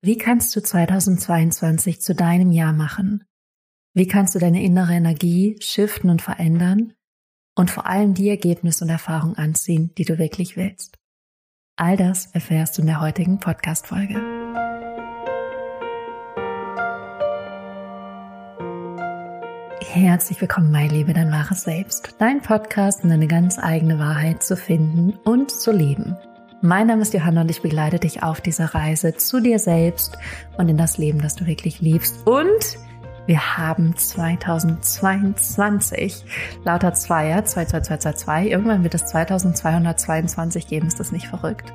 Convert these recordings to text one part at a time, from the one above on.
Wie kannst du 2022 zu deinem Jahr machen? Wie kannst du deine innere Energie shiften und verändern und vor allem die Ergebnisse und Erfahrungen anziehen, die du wirklich willst? All das erfährst du in der heutigen Podcast-Folge. Herzlich willkommen, meine Liebe, dein wahres Selbst. Dein Podcast, um deine ganz eigene Wahrheit zu finden und zu leben. Mein Name ist Johanna und ich begleite dich auf dieser Reise zu dir selbst und in das Leben, das du wirklich liebst. Und wir haben 2022, lauter Zweier, 2222, irgendwann wird es 2222 geben, ist das nicht verrückt?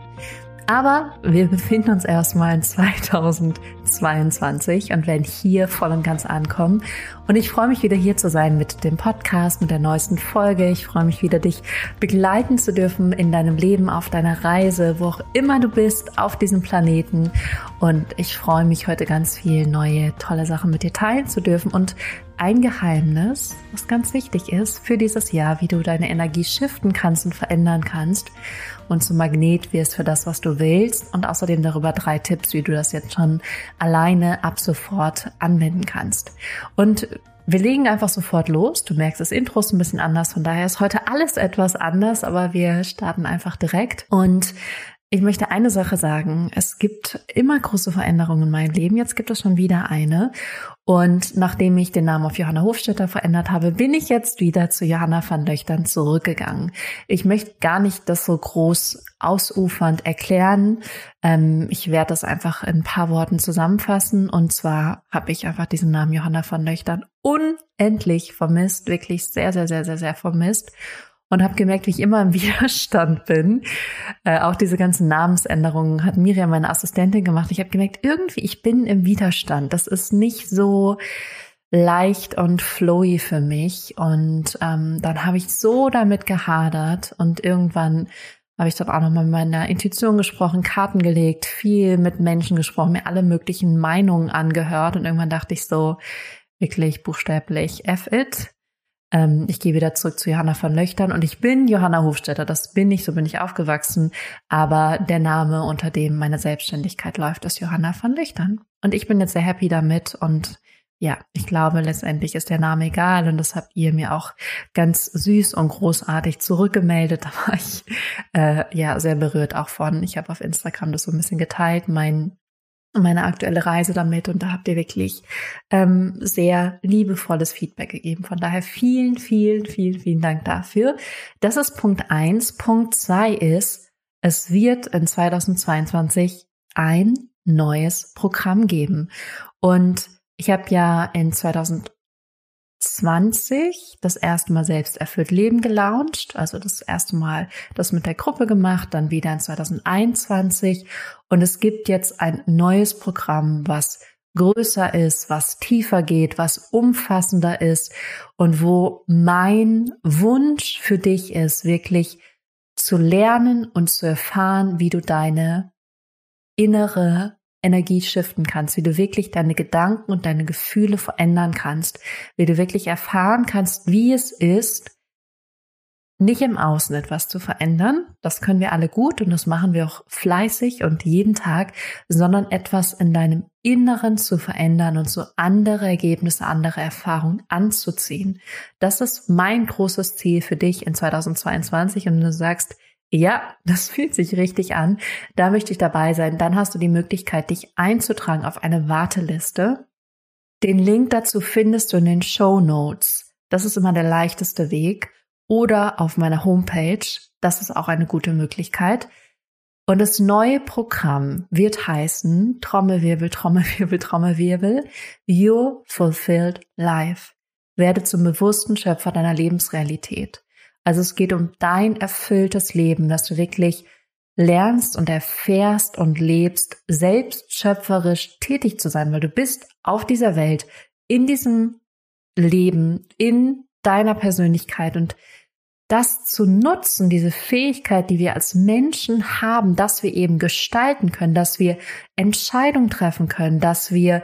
Aber wir befinden uns erstmal in 2022 und werden hier voll und ganz ankommen. Und ich freue mich wieder hier zu sein mit dem Podcast, mit der neuesten Folge. Ich freue mich wieder, dich begleiten zu dürfen in deinem Leben, auf deiner Reise, wo auch immer du bist, auf diesem Planeten. Und ich freue mich heute ganz viel neue, tolle Sachen mit dir teilen zu dürfen und ein Geheimnis, was ganz wichtig ist für dieses Jahr, wie du deine Energie shiften kannst und verändern kannst und zum Magnet wirst für das, was du willst und außerdem darüber drei Tipps, wie du das jetzt schon alleine ab sofort anwenden kannst. Und wir legen einfach sofort los. Du merkst, das Intro ist ein bisschen anders, von daher ist heute alles etwas anders, aber wir starten einfach direkt. Und ich möchte eine Sache sagen. Es gibt immer große Veränderungen in meinem Leben. Jetzt gibt es schon wieder eine. Und nachdem ich den Namen auf Johanna Hofstetter verändert habe, bin ich jetzt wieder zu Johanna van Löchtern zurückgegangen. Ich möchte gar nicht das so groß ausufernd erklären. Ähm, ich werde das einfach in ein paar Worten zusammenfassen. Und zwar habe ich einfach diesen Namen Johanna van Löchtern unendlich vermisst, wirklich sehr, sehr, sehr, sehr, sehr vermisst und habe gemerkt, wie ich immer im Widerstand bin. Äh, auch diese ganzen Namensänderungen hat Miriam, meine Assistentin, gemacht. Ich habe gemerkt, irgendwie, ich bin im Widerstand. Das ist nicht so leicht und flowy für mich. Und ähm, dann habe ich so damit gehadert und irgendwann habe ich dann auch nochmal mit meiner Intuition gesprochen, Karten gelegt, viel mit Menschen gesprochen, mir alle möglichen Meinungen angehört und irgendwann dachte ich so, wirklich buchstäblich, F it, ähm, ich gehe wieder zurück zu Johanna von Löchtern und ich bin Johanna Hofstetter. Das bin ich, so bin ich aufgewachsen. Aber der Name, unter dem meine Selbstständigkeit läuft, ist Johanna von Löchtern. Und ich bin jetzt sehr happy damit und ja, ich glaube, letztendlich ist der Name egal und das habt ihr mir auch ganz süß und großartig zurückgemeldet. Da war ich äh, ja sehr berührt auch von. Ich habe auf Instagram das so ein bisschen geteilt, mein meine aktuelle Reise damit und da habt ihr wirklich ähm, sehr liebevolles Feedback gegeben. Von daher vielen, vielen, vielen, vielen Dank dafür. Das ist Punkt eins. Punkt zwei ist, es wird in 2022 ein neues Programm geben. Und ich habe ja in 2000 20 das erste Mal selbst erfüllt Leben gelauncht, also das erste Mal das mit der Gruppe gemacht, dann wieder in 2021 und es gibt jetzt ein neues Programm, was größer ist, was tiefer geht, was umfassender ist und wo mein Wunsch für dich ist, wirklich zu lernen und zu erfahren, wie du deine innere Energie shiften kannst, wie du wirklich deine Gedanken und deine Gefühle verändern kannst, wie du wirklich erfahren kannst, wie es ist, nicht im Außen etwas zu verändern. Das können wir alle gut und das machen wir auch fleißig und jeden Tag, sondern etwas in deinem Inneren zu verändern und so andere Ergebnisse, andere Erfahrungen anzuziehen. Das ist mein großes Ziel für dich in 2022 und du sagst, ja, das fühlt sich richtig an. Da möchte ich dabei sein. Dann hast du die Möglichkeit, dich einzutragen auf eine Warteliste. Den Link dazu findest du in den Show Notes. Das ist immer der leichteste Weg. Oder auf meiner Homepage. Das ist auch eine gute Möglichkeit. Und das neue Programm wird heißen Trommelwirbel, Trommelwirbel, Trommelwirbel, Your Fulfilled Life. Werde zum bewussten Schöpfer deiner Lebensrealität. Also es geht um dein erfülltes Leben, dass du wirklich lernst und erfährst und lebst, selbst schöpferisch tätig zu sein, weil du bist auf dieser Welt, in diesem Leben, in deiner Persönlichkeit und das zu nutzen, diese Fähigkeit, die wir als Menschen haben, dass wir eben gestalten können, dass wir Entscheidungen treffen können, dass wir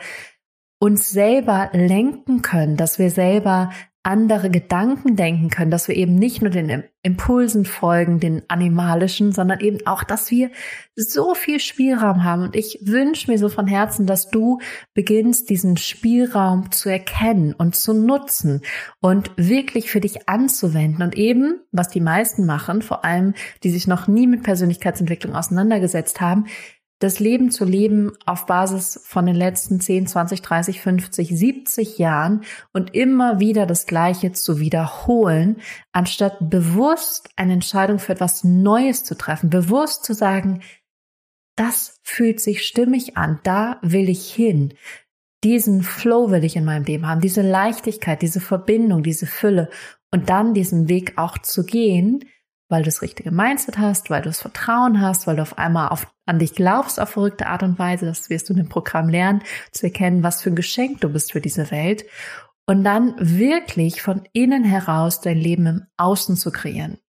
uns selber lenken können, dass wir selber andere Gedanken denken können, dass wir eben nicht nur den Impulsen folgen, den animalischen, sondern eben auch, dass wir so viel Spielraum haben. Und ich wünsche mir so von Herzen, dass du beginnst, diesen Spielraum zu erkennen und zu nutzen und wirklich für dich anzuwenden. Und eben, was die meisten machen, vor allem die sich noch nie mit Persönlichkeitsentwicklung auseinandergesetzt haben, das Leben zu leben auf Basis von den letzten 10, 20, 30, 50, 70 Jahren und immer wieder das Gleiche zu wiederholen, anstatt bewusst eine Entscheidung für etwas Neues zu treffen, bewusst zu sagen, das fühlt sich stimmig an, da will ich hin. Diesen Flow will ich in meinem Leben haben, diese Leichtigkeit, diese Verbindung, diese Fülle und dann diesen Weg auch zu gehen, weil du das richtige Mindset hast, weil du das Vertrauen hast, weil du auf einmal auf, an dich glaubst auf verrückte Art und Weise. Das wirst du in dem Programm lernen, zu erkennen, was für ein Geschenk du bist für diese Welt. Und dann wirklich von innen heraus dein Leben im Außen zu kreieren.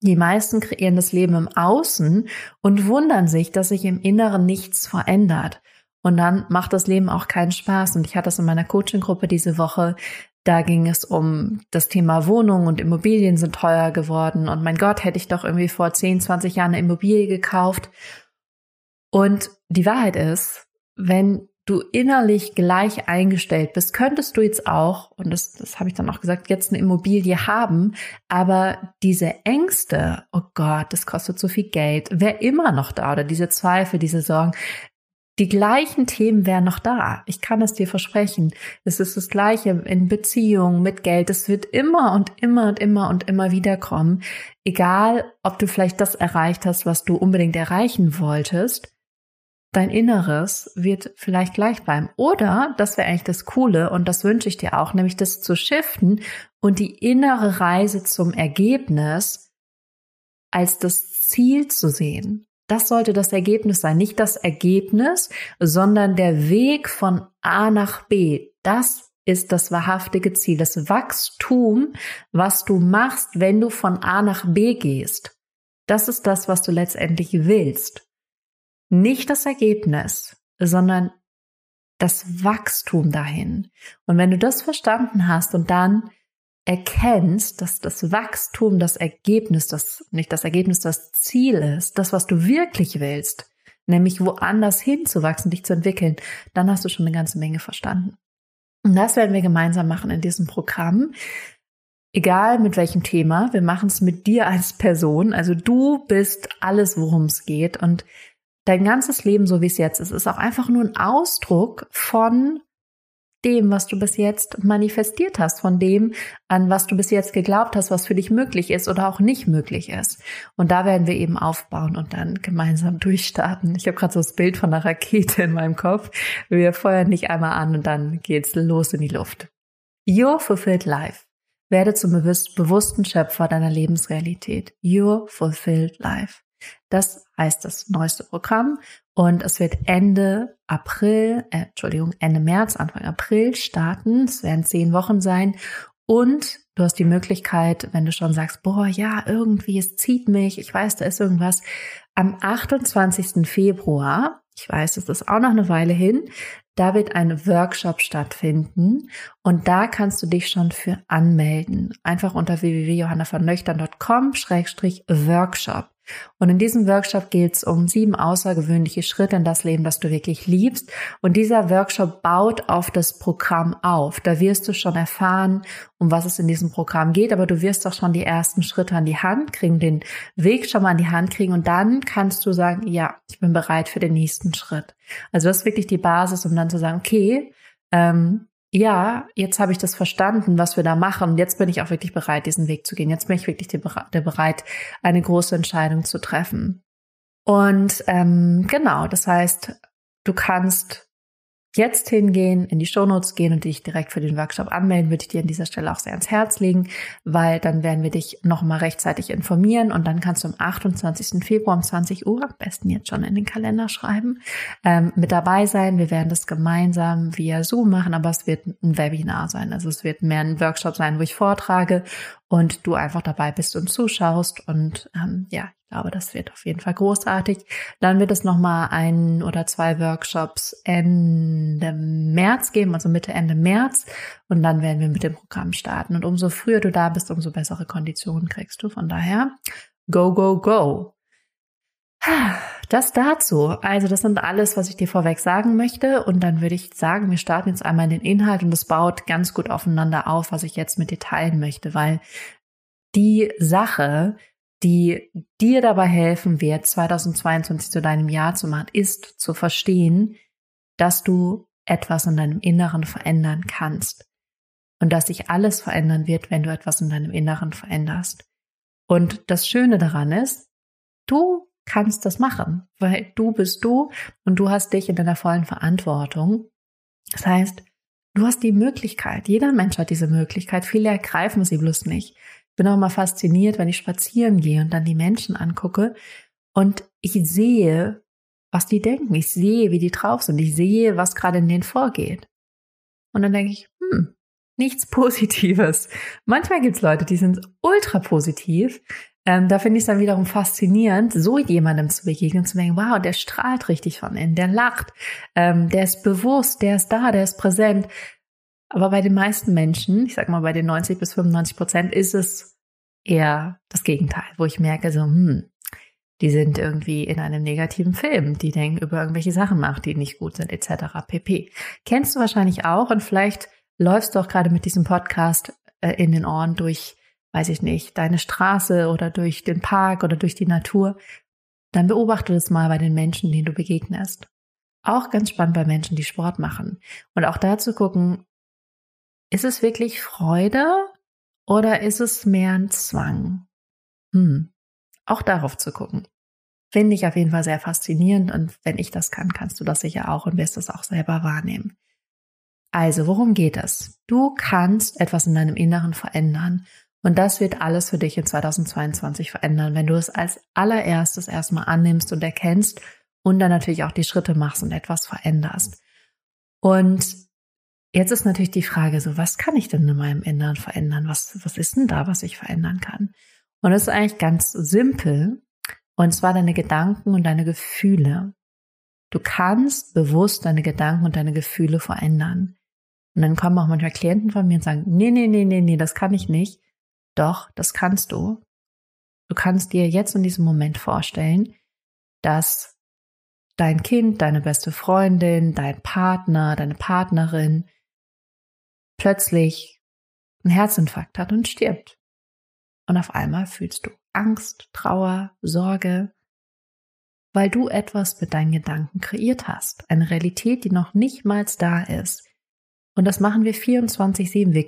Die meisten kreieren das Leben im Außen und wundern sich, dass sich im Inneren nichts verändert. Und dann macht das Leben auch keinen Spaß. Und ich hatte das in meiner Coaching-Gruppe diese Woche. Da ging es um das Thema Wohnung und Immobilien sind teuer geworden. Und mein Gott, hätte ich doch irgendwie vor 10, 20 Jahren eine Immobilie gekauft. Und die Wahrheit ist, wenn du innerlich gleich eingestellt bist, könntest du jetzt auch, und das, das habe ich dann auch gesagt, jetzt eine Immobilie haben, aber diese Ängste, oh Gott, das kostet so viel Geld, wäre immer noch da oder diese Zweifel, diese Sorgen, die gleichen Themen wären noch da. Ich kann es dir versprechen. Es ist das Gleiche in Beziehungen mit Geld. Es wird immer und immer und immer und immer wieder kommen. Egal, ob du vielleicht das erreicht hast, was du unbedingt erreichen wolltest. Dein Inneres wird vielleicht gleich bleiben. Oder, das wäre eigentlich das Coole und das wünsche ich dir auch, nämlich das zu shiften und die innere Reise zum Ergebnis als das Ziel zu sehen. Das sollte das Ergebnis sein. Nicht das Ergebnis, sondern der Weg von A nach B. Das ist das wahrhaftige Ziel, das Wachstum, was du machst, wenn du von A nach B gehst. Das ist das, was du letztendlich willst. Nicht das Ergebnis, sondern das Wachstum dahin. Und wenn du das verstanden hast und dann erkennst, dass das Wachstum das Ergebnis, das nicht das Ergebnis, das Ziel ist, das, was du wirklich willst, nämlich woanders hinzuwachsen, dich zu entwickeln, dann hast du schon eine ganze Menge verstanden. Und das werden wir gemeinsam machen in diesem Programm. Egal mit welchem Thema, wir machen es mit dir als Person. Also du bist alles, worum es geht. Und dein ganzes Leben, so wie es jetzt ist, ist auch einfach nur ein Ausdruck von dem, was du bis jetzt manifestiert hast, von dem, an was du bis jetzt geglaubt hast, was für dich möglich ist oder auch nicht möglich ist. Und da werden wir eben aufbauen und dann gemeinsam durchstarten. Ich habe gerade so das Bild von einer Rakete in meinem Kopf. Wir feuern nicht einmal an und dann geht's los in die Luft. Your fulfilled life. Werde zum bewussten Schöpfer deiner Lebensrealität. Your fulfilled life. Das heißt das neueste Programm und es wird Ende April, äh, Entschuldigung, Ende März, Anfang April starten. Es werden zehn Wochen sein und du hast die Möglichkeit, wenn du schon sagst, boah, ja, irgendwie, es zieht mich, ich weiß, da ist irgendwas, am 28. Februar, ich weiß, es ist auch noch eine Weile hin, da wird ein Workshop stattfinden und da kannst du dich schon für anmelden. Einfach unter www.johannavernöchtern.com-workshop. Und in diesem Workshop geht es um sieben außergewöhnliche Schritte in das Leben, das du wirklich liebst. Und dieser Workshop baut auf das Programm auf. Da wirst du schon erfahren, um was es in diesem Programm geht, aber du wirst auch schon die ersten Schritte an die Hand kriegen, den Weg schon mal an die Hand kriegen und dann kannst du sagen, ja, ich bin bereit für den nächsten Schritt. Also das ist wirklich die Basis, um dann zu sagen, okay, ähm, ja, jetzt habe ich das verstanden, was wir da machen. Jetzt bin ich auch wirklich bereit, diesen Weg zu gehen. Jetzt bin ich wirklich bereit, eine große Entscheidung zu treffen. Und ähm, genau, das heißt, du kannst jetzt hingehen, in die Shownotes gehen und dich direkt für den Workshop anmelden, würde ich dir an dieser Stelle auch sehr ans Herz legen, weil dann werden wir dich nochmal rechtzeitig informieren und dann kannst du am 28. Februar um 20 Uhr, am besten jetzt schon in den Kalender schreiben, ähm, mit dabei sein. Wir werden das gemeinsam via Zoom machen, aber es wird ein Webinar sein. Also es wird mehr ein Workshop sein, wo ich vortrage und du einfach dabei bist und zuschaust. Und ähm, ja, Ich glaube, das wird auf jeden Fall großartig. Dann wird es nochmal ein oder zwei Workshops Ende März geben, also Mitte, Ende März. Und dann werden wir mit dem Programm starten. Und umso früher du da bist, umso bessere Konditionen kriegst du. Von daher, go, go, go. Das dazu. Also das sind alles, was ich dir vorweg sagen möchte. Und dann würde ich sagen, wir starten jetzt einmal in den Inhalt und es baut ganz gut aufeinander auf, was ich jetzt mit dir teilen möchte, weil die Sache, die dir dabei helfen wird, 2022 zu deinem Jahr zu machen, ist zu verstehen, dass du etwas in deinem Inneren verändern kannst. Und dass sich alles verändern wird, wenn du etwas in deinem Inneren veränderst. Und das Schöne daran ist, du kannst das machen, weil du bist du und du hast dich in deiner vollen Verantwortung. Das heißt, du hast die Möglichkeit, jeder Mensch hat diese Möglichkeit, viele ergreifen sie bloß nicht bin auch mal fasziniert, wenn ich spazieren gehe und dann die Menschen angucke und ich sehe, was die denken. Ich sehe, wie die drauf sind. Ich sehe, was gerade in denen vorgeht. Und dann denke ich, hm, nichts Positives. Manchmal gibt es Leute, die sind ultra positiv. Ähm, da finde ich es dann wiederum faszinierend, so jemandem zu begegnen, zu denken, wow, der strahlt richtig von innen, der lacht, ähm, der ist bewusst, der ist da, der ist präsent. Aber bei den meisten Menschen, ich sag mal bei den 90 bis 95 Prozent, ist es eher das Gegenteil, wo ich merke so, hm, die sind irgendwie in einem negativen Film, die denken über irgendwelche Sachen nach, die nicht gut sind, etc. pp. Kennst du wahrscheinlich auch und vielleicht läufst du auch gerade mit diesem Podcast äh, in den Ohren durch, weiß ich nicht, deine Straße oder durch den Park oder durch die Natur. Dann beobachte das mal bei den Menschen, denen du begegnest. Auch ganz spannend bei Menschen, die Sport machen. Und auch da zu gucken, ist es wirklich Freude oder ist es mehr ein Zwang? Hm. Auch darauf zu gucken. Finde ich auf jeden Fall sehr faszinierend und wenn ich das kann, kannst du das sicher auch und wirst das auch selber wahrnehmen. Also, worum geht es? Du kannst etwas in deinem Inneren verändern und das wird alles für dich in 2022 verändern, wenn du es als allererstes erstmal annimmst und erkennst und dann natürlich auch die Schritte machst und etwas veränderst. Und Jetzt ist natürlich die Frage so, was kann ich denn in meinem Inneren verändern? Was, was ist denn da, was ich verändern kann? Und das ist eigentlich ganz simpel. Und zwar deine Gedanken und deine Gefühle. Du kannst bewusst deine Gedanken und deine Gefühle verändern. Und dann kommen auch manchmal Klienten von mir und sagen, nee, nee, nee, nee, nee, das kann ich nicht. Doch, das kannst du. Du kannst dir jetzt in diesem Moment vorstellen, dass dein Kind, deine beste Freundin, dein Partner, deine Partnerin plötzlich einen Herzinfarkt hat und stirbt. Und auf einmal fühlst du Angst, Trauer, Sorge, weil du etwas mit deinen Gedanken kreiert hast. Eine Realität, die noch nicht mal da ist. Und das machen wir 24-7. Wir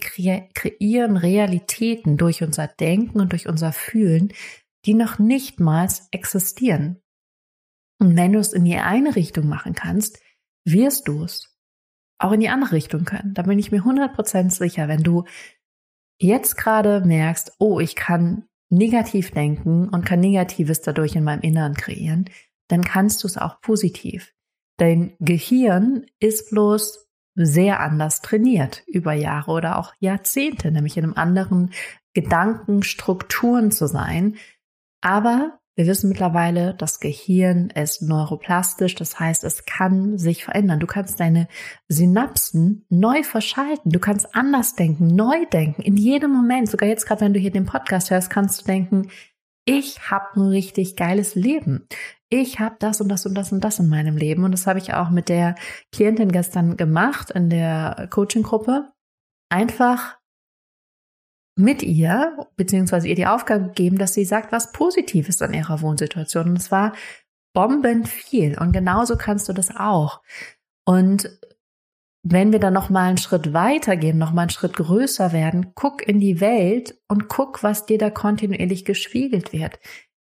kreieren Realitäten durch unser Denken und durch unser Fühlen, die noch nicht mal existieren. Und wenn du es in die eine Richtung machen kannst, wirst du es auch in die andere Richtung können. Da bin ich mir 100% sicher, wenn du jetzt gerade merkst, oh, ich kann negativ denken und kann Negatives dadurch in meinem Inneren kreieren, dann kannst du es auch positiv. Dein Gehirn ist bloß sehr anders trainiert über Jahre oder auch Jahrzehnte, nämlich in einem anderen Gedankenstrukturen zu sein. Aber wir wissen mittlerweile, das Gehirn ist neuroplastisch, das heißt, es kann sich verändern. Du kannst deine Synapsen neu verschalten, du kannst anders denken, neu denken, in jedem Moment. Sogar jetzt gerade, wenn du hier den Podcast hörst, kannst du denken, ich habe ein richtig geiles Leben. Ich habe das und das und das und das in meinem Leben. Und das habe ich auch mit der Klientin gestern gemacht in der Coaching-Gruppe. Einfach mit ihr, beziehungsweise ihr die Aufgabe gegeben, dass sie sagt, was Positives an ihrer Wohnsituation. Und es war bombend viel. Und genauso kannst du das auch. Und wenn wir dann noch mal einen Schritt weiter gehen, noch mal einen Schritt größer werden, guck in die Welt und guck, was dir da kontinuierlich gespiegelt wird.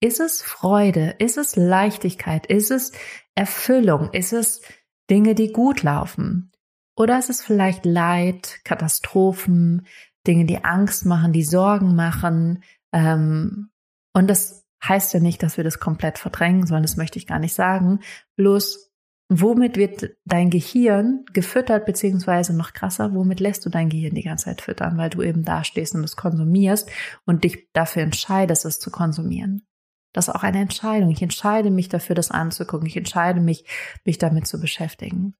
Ist es Freude? Ist es Leichtigkeit? Ist es Erfüllung? Ist es Dinge, die gut laufen? Oder ist es vielleicht Leid, Katastrophen, Dinge, die Angst machen, die Sorgen machen. Ähm, und das heißt ja nicht, dass wir das komplett verdrängen, sondern das möchte ich gar nicht sagen. Bloß, womit wird dein Gehirn gefüttert, beziehungsweise noch krasser, womit lässt du dein Gehirn die ganze Zeit füttern, weil du eben da stehst und es konsumierst und dich dafür entscheidest, es zu konsumieren. Das ist auch eine Entscheidung. Ich entscheide mich dafür, das anzugucken. Ich entscheide mich, mich damit zu beschäftigen.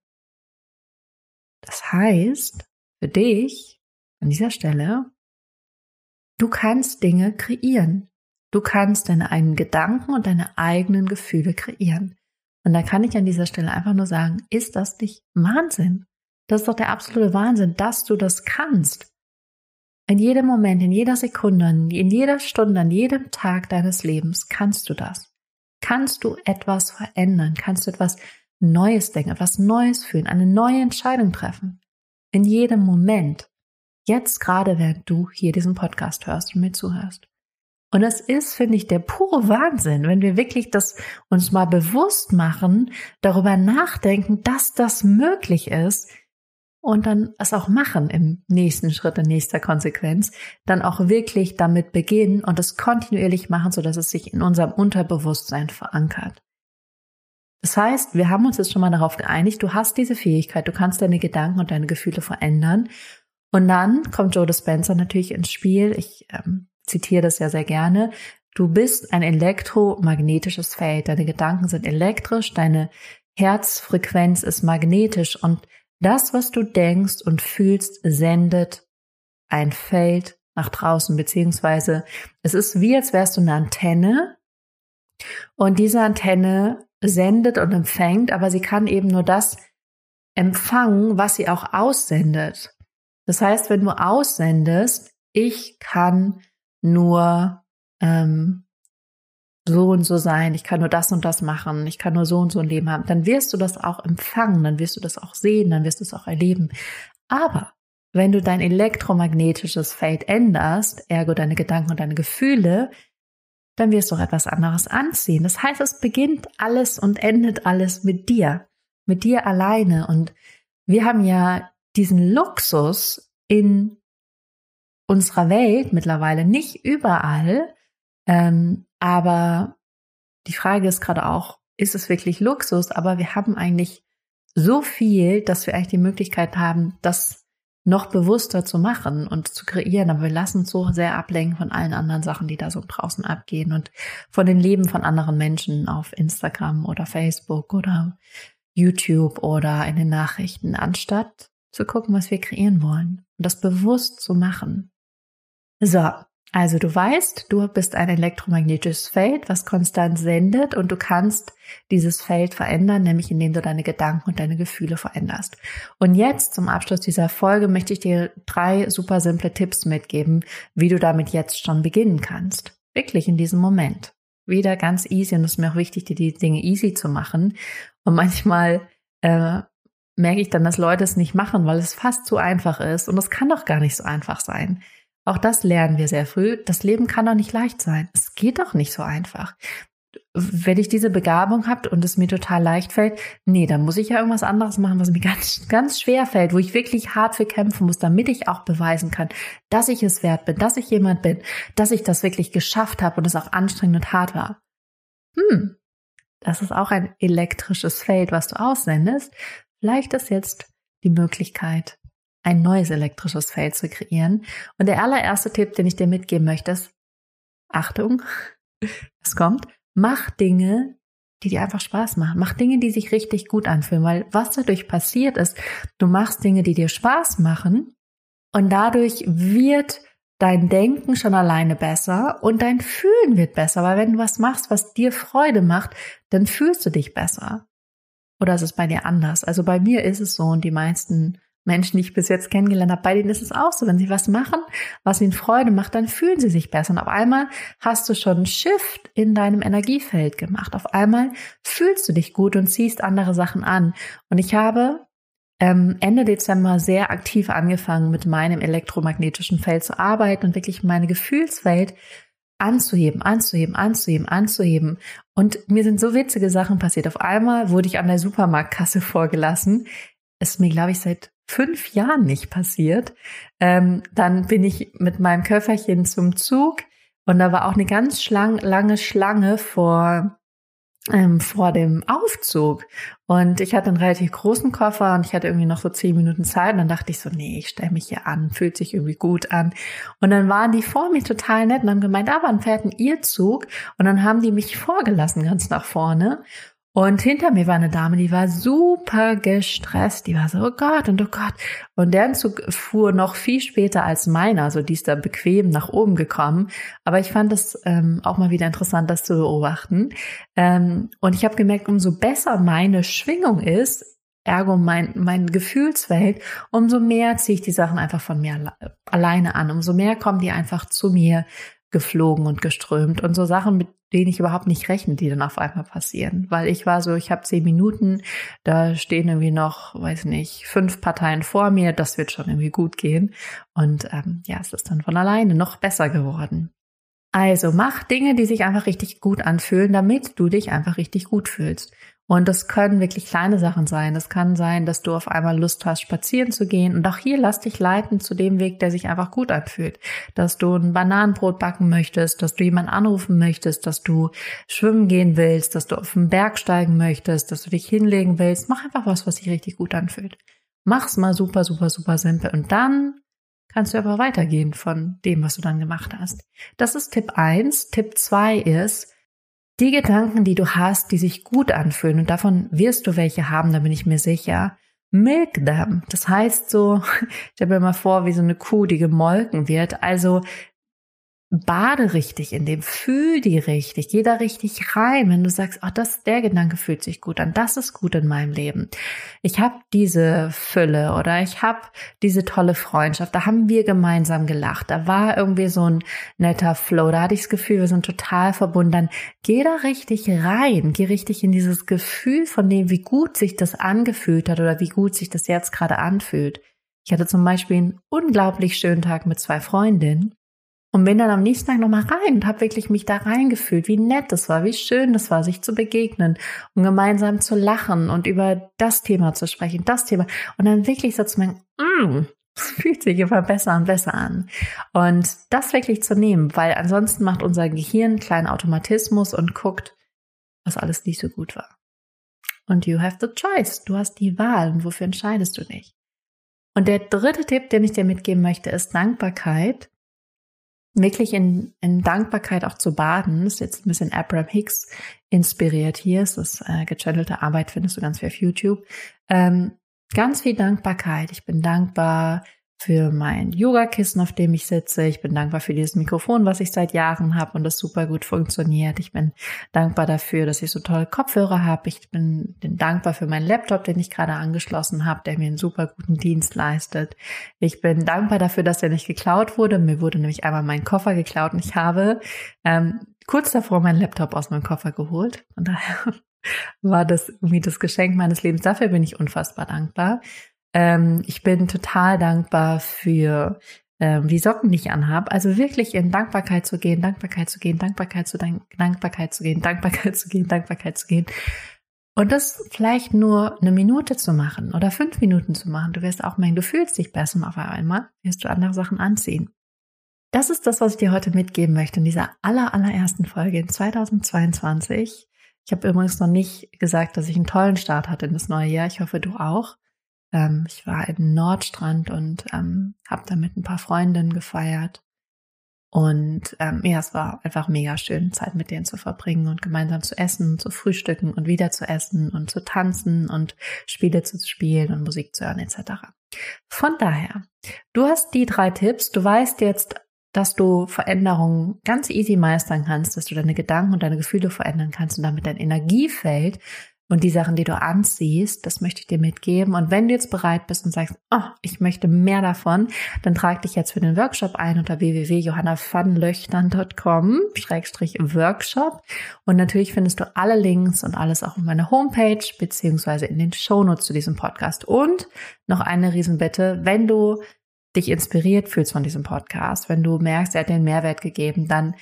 Das heißt, für dich an dieser Stelle, du kannst Dinge kreieren. Du kannst deine eigenen Gedanken und deine eigenen Gefühle kreieren. Und da kann ich an dieser Stelle einfach nur sagen, ist das nicht Wahnsinn? Das ist doch der absolute Wahnsinn, dass du das kannst. In jedem Moment, in jeder Sekunde, in jeder Stunde, an jedem Tag deines Lebens kannst du das. Kannst du etwas verändern, kannst du etwas Neues denken, etwas Neues fühlen, eine neue Entscheidung treffen. In jedem Moment. Jetzt gerade, während du hier diesen Podcast hörst und mir zuhörst. Und das ist, finde ich, der pure Wahnsinn, wenn wir wirklich das uns mal bewusst machen, darüber nachdenken, dass das möglich ist, und dann es auch machen im nächsten Schritt, in nächster Konsequenz, dann auch wirklich damit beginnen und es kontinuierlich machen, so dass es sich in unserem Unterbewusstsein verankert. Das heißt, wir haben uns jetzt schon mal darauf geeinigt, du hast diese Fähigkeit, du kannst deine Gedanken und deine Gefühle verändern. Und dann kommt Joe Dispenza natürlich ins Spiel. Ich ähm, zitiere das ja sehr gerne. Du bist ein elektromagnetisches Feld. Deine Gedanken sind elektrisch, deine Herzfrequenz ist magnetisch und das, was du denkst und fühlst, sendet ein Feld nach draußen, beziehungsweise es ist wie, als wärst du eine Antenne und diese Antenne sendet und empfängt, aber sie kann eben nur das empfangen, was sie auch aussendet. Das heißt, wenn du aussendest, ich kann nur ähm, so und so sein, ich kann nur das und das machen, ich kann nur so und so ein Leben haben, dann wirst du das auch empfangen, dann wirst du das auch sehen, dann wirst du es auch erleben. Aber wenn du dein elektromagnetisches Feld änderst, ergo deine Gedanken und deine Gefühle, dann wirst du auch etwas anderes anziehen. Das heißt, es beginnt alles und endet alles mit dir, mit dir alleine. Und wir haben ja diesen Luxus in unserer Welt mittlerweile nicht überall, ähm, aber die Frage ist gerade auch, ist es wirklich Luxus? Aber wir haben eigentlich so viel, dass wir eigentlich die Möglichkeit haben, das noch bewusster zu machen und zu kreieren. Aber wir lassen uns so sehr ablenken von allen anderen Sachen, die da so draußen abgehen und von den Leben von anderen Menschen auf Instagram oder Facebook oder YouTube oder in den Nachrichten, anstatt zu gucken, was wir kreieren wollen und das bewusst zu machen. So, also du weißt, du bist ein elektromagnetisches Feld, was konstant sendet und du kannst dieses Feld verändern, nämlich indem du deine Gedanken und deine Gefühle veränderst. Und jetzt zum Abschluss dieser Folge möchte ich dir drei super simple Tipps mitgeben, wie du damit jetzt schon beginnen kannst. Wirklich in diesem Moment. Wieder ganz easy und es ist mir auch wichtig, dir die Dinge easy zu machen. Und manchmal äh, merke ich dann, dass Leute es nicht machen, weil es fast zu einfach ist und es kann doch gar nicht so einfach sein. Auch das lernen wir sehr früh. Das Leben kann doch nicht leicht sein. Es geht doch nicht so einfach. Wenn ich diese Begabung habe und es mir total leicht fällt, nee, dann muss ich ja irgendwas anderes machen, was mir ganz, ganz schwer fällt, wo ich wirklich hart für kämpfen muss, damit ich auch beweisen kann, dass ich es wert bin, dass ich jemand bin, dass ich das wirklich geschafft habe und es auch anstrengend und hart war. Hm, das ist auch ein elektrisches Feld, was du aussendest. Vielleicht ist jetzt die Möglichkeit, ein neues elektrisches Feld zu kreieren. Und der allererste Tipp, den ich dir mitgeben möchte, ist, Achtung, es kommt, mach Dinge, die dir einfach Spaß machen. Mach Dinge, die sich richtig gut anfühlen, weil was dadurch passiert ist, du machst Dinge, die dir Spaß machen und dadurch wird dein Denken schon alleine besser und dein Fühlen wird besser, weil wenn du was machst, was dir Freude macht, dann fühlst du dich besser. Oder ist es bei dir anders? Also bei mir ist es so und die meisten Menschen, die ich bis jetzt kennengelernt habe, bei denen ist es auch so. Wenn sie was machen, was ihnen Freude macht, dann fühlen sie sich besser. Und auf einmal hast du schon einen Shift in deinem Energiefeld gemacht. Auf einmal fühlst du dich gut und ziehst andere Sachen an. Und ich habe ähm, Ende Dezember sehr aktiv angefangen, mit meinem elektromagnetischen Feld zu arbeiten und wirklich meine Gefühlswelt anzuheben, anzuheben, anzuheben, anzuheben. Und mir sind so witzige Sachen passiert. Auf einmal wurde ich an der Supermarktkasse vorgelassen. ist mir, glaube ich, seit fünf Jahren nicht passiert. Ähm, dann bin ich mit meinem Köfferchen zum Zug und da war auch eine ganz schlang, lange Schlange vor ähm, vor dem Aufzug. Und ich hatte einen relativ großen Koffer und ich hatte irgendwie noch so zehn Minuten Zeit. Und dann dachte ich so, nee, ich stelle mich hier an, fühlt sich irgendwie gut an. Und dann waren die vor mir total nett und haben gemeint, ah, wann fährt ein ihr Zug? Und dann haben die mich vorgelassen ganz nach vorne. Und hinter mir war eine Dame, die war super gestresst. Die war so, oh Gott und oh Gott. Und deren Zug fuhr noch viel später als meiner. Also die ist da bequem nach oben gekommen. Aber ich fand es ähm, auch mal wieder interessant, das zu beobachten. Ähm, und ich habe gemerkt, umso besser meine Schwingung ist, ergo mein, mein Gefühlswelt, umso mehr ziehe ich die Sachen einfach von mir alleine an. Umso mehr kommen die einfach zu mir geflogen und geströmt. Und so Sachen, mit denen ich überhaupt nicht rechne, die dann auf einmal passieren. Weil ich war so, ich habe zehn Minuten, da stehen irgendwie noch, weiß nicht, fünf Parteien vor mir, das wird schon irgendwie gut gehen. Und ähm, ja, es ist dann von alleine noch besser geworden. Also mach Dinge, die sich einfach richtig gut anfühlen, damit du dich einfach richtig gut fühlst. Und das können wirklich kleine Sachen sein. Das kann sein, dass du auf einmal Lust hast, spazieren zu gehen. Und auch hier lass dich leiten zu dem Weg, der sich einfach gut anfühlt. Dass du ein Bananenbrot backen möchtest, dass du jemanden anrufen möchtest, dass du schwimmen gehen willst, dass du auf den Berg steigen möchtest, dass du dich hinlegen willst. Mach einfach was, was sich richtig gut anfühlt. Mach's mal super, super, super simpel. Und dann kannst du aber weitergehen von dem, was du dann gemacht hast. Das ist Tipp eins. Tipp zwei ist, die Gedanken, die du hast, die sich gut anfühlen, und davon wirst du welche haben, da bin ich mir sicher, milk them. Das heißt so, ich stelle mir mal vor, wie so eine Kuh, die gemolken wird. Also bade richtig in dem, fühl die richtig, geh da richtig rein, wenn du sagst, ach, das, der Gedanke fühlt sich gut an, das ist gut in meinem Leben. Ich habe diese Fülle oder ich habe diese tolle Freundschaft, da haben wir gemeinsam gelacht, da war irgendwie so ein netter Flow, da hatte ich das Gefühl, wir sind total verbunden. Dann geh da richtig rein, geh richtig in dieses Gefühl von dem, wie gut sich das angefühlt hat oder wie gut sich das jetzt gerade anfühlt. Ich hatte zum Beispiel einen unglaublich schönen Tag mit zwei Freundinnen und bin dann am nächsten Tag nochmal rein und habe wirklich mich da reingefühlt, wie nett es war, wie schön es war, sich zu begegnen und gemeinsam zu lachen und über das Thema zu sprechen, das Thema. Und dann wirklich so zu merken, mm, es fühlt sich immer besser und besser an. Und das wirklich zu nehmen, weil ansonsten macht unser Gehirn einen kleinen Automatismus und guckt, was alles nicht so gut war. Und you have the choice. Du hast die Wahl. Und wofür entscheidest du dich? Und der dritte Tipp, den ich dir mitgeben möchte, ist Dankbarkeit wirklich in, in Dankbarkeit auch zu baden. Das ist jetzt ein bisschen Abraham Hicks inspiriert hier. Ist äh, gechannelte Arbeit, findest du ganz viel auf YouTube. Ähm, ganz viel Dankbarkeit. Ich bin dankbar für mein Yogakissen, auf dem ich sitze. Ich bin dankbar für dieses Mikrofon, was ich seit Jahren habe und das super gut funktioniert. Ich bin dankbar dafür, dass ich so tolle Kopfhörer habe. Ich bin, dankbar für meinen Laptop, den ich gerade angeschlossen habe, der mir einen super guten Dienst leistet. Ich bin dankbar dafür, dass er nicht geklaut wurde. Mir wurde nämlich einmal mein Koffer geklaut und ich habe ähm, kurz davor meinen Laptop aus meinem Koffer geholt. Und daher war das irgendwie das Geschenk meines Lebens. Dafür bin ich unfassbar dankbar. Ähm, ich bin total dankbar für ähm, die Socken, die ich anhabe. Also wirklich in Dankbarkeit zu gehen, Dankbarkeit zu gehen, Dankbarkeit zu Dank Dankbarkeit zu gehen, Dankbarkeit zu gehen, Dankbarkeit zu gehen. Und das vielleicht nur eine Minute zu machen oder fünf Minuten zu machen. Du wirst auch merken, du fühlst dich besser auf einmal, wirst du andere Sachen anziehen. Das ist das, was ich dir heute mitgeben möchte in dieser aller, allerersten Folge in 2022. Ich habe übrigens noch nicht gesagt, dass ich einen tollen Start hatte in das neue Jahr. Ich hoffe, du auch. Ähm, ich war im Nordstrand und ähm, habe da mit ein paar Freundinnen gefeiert. Und ähm, ja, es war einfach mega schön, Zeit mit denen zu verbringen und gemeinsam zu essen, zu frühstücken und wieder zu essen und zu tanzen und Spiele zu spielen und Musik zu hören etc. Von daher, du hast die drei Tipps. Du weißt jetzt, dass du Veränderungen ganz easy meistern kannst, dass du deine Gedanken und deine Gefühle verändern kannst und damit dein Energiefeld und die Sachen, die du anziehst, das möchte ich dir mitgeben. Und wenn du jetzt bereit bist und sagst, oh, ich möchte mehr davon, dann trag dich jetzt für den Workshop ein unter www.johannavanlöchtern.com Schrägstrich Workshop. Und natürlich findest du alle Links und alles auch auf meiner Homepage beziehungsweise in den Shownotes zu diesem Podcast. Und noch eine Riesenbitte, wenn du dich inspiriert fühlst von diesem Podcast, wenn du merkst, er hat den Mehrwert gegeben, dann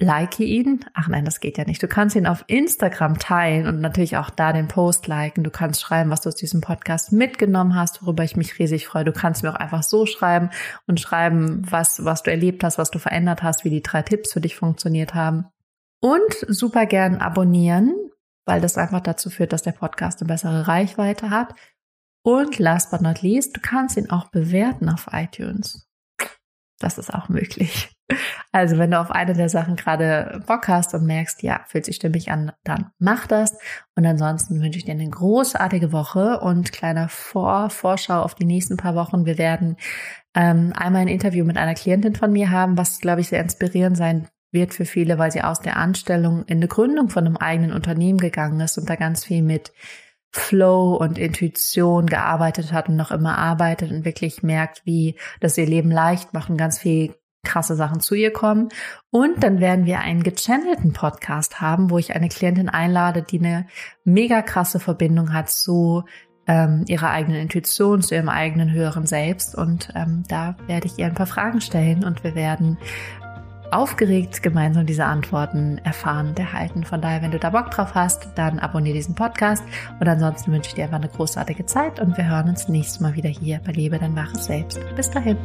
like ihn. Ach nein, das geht ja nicht. Du kannst ihn auf Instagram teilen und natürlich auch da den Post liken. Du kannst schreiben, was du aus diesem Podcast mitgenommen hast, worüber ich mich riesig freue. Du kannst mir auch einfach so schreiben und schreiben, was, was du erlebt hast, was du verändert hast, wie die drei Tipps für dich funktioniert haben. Und super gern abonnieren, weil das einfach dazu führt, dass der Podcast eine bessere Reichweite hat. Und last but not least, du kannst ihn auch bewerten auf iTunes. Das ist auch möglich. Also wenn du auf eine der Sachen gerade Bock hast und merkst, ja, fühlt sich stimmig an, dann mach das. Und ansonsten wünsche ich dir eine großartige Woche und kleiner Vor Vorschau auf die nächsten paar Wochen. Wir werden ähm, einmal ein Interview mit einer Klientin von mir haben, was, glaube ich, sehr inspirierend sein wird für viele, weil sie aus der Anstellung in eine Gründung von einem eigenen Unternehmen gegangen ist und da ganz viel mit Flow und Intuition gearbeitet hat und noch immer arbeitet und wirklich merkt, wie das ihr Leben leicht macht und ganz viel krasse Sachen zu ihr kommen. Und dann werden wir einen gechannelten Podcast haben, wo ich eine Klientin einlade, die eine mega krasse Verbindung hat zu ähm, ihrer eigenen Intuition, zu ihrem eigenen höheren Selbst. Und ähm, da werde ich ihr ein paar Fragen stellen und wir werden aufgeregt gemeinsam diese Antworten erfahren und erhalten. Von daher, wenn du da Bock drauf hast, dann abonniere diesen Podcast. Und ansonsten wünsche ich dir einfach eine großartige Zeit und wir hören uns nächstes Mal wieder hier bei Lebe dein wahres Selbst. Bis dahin.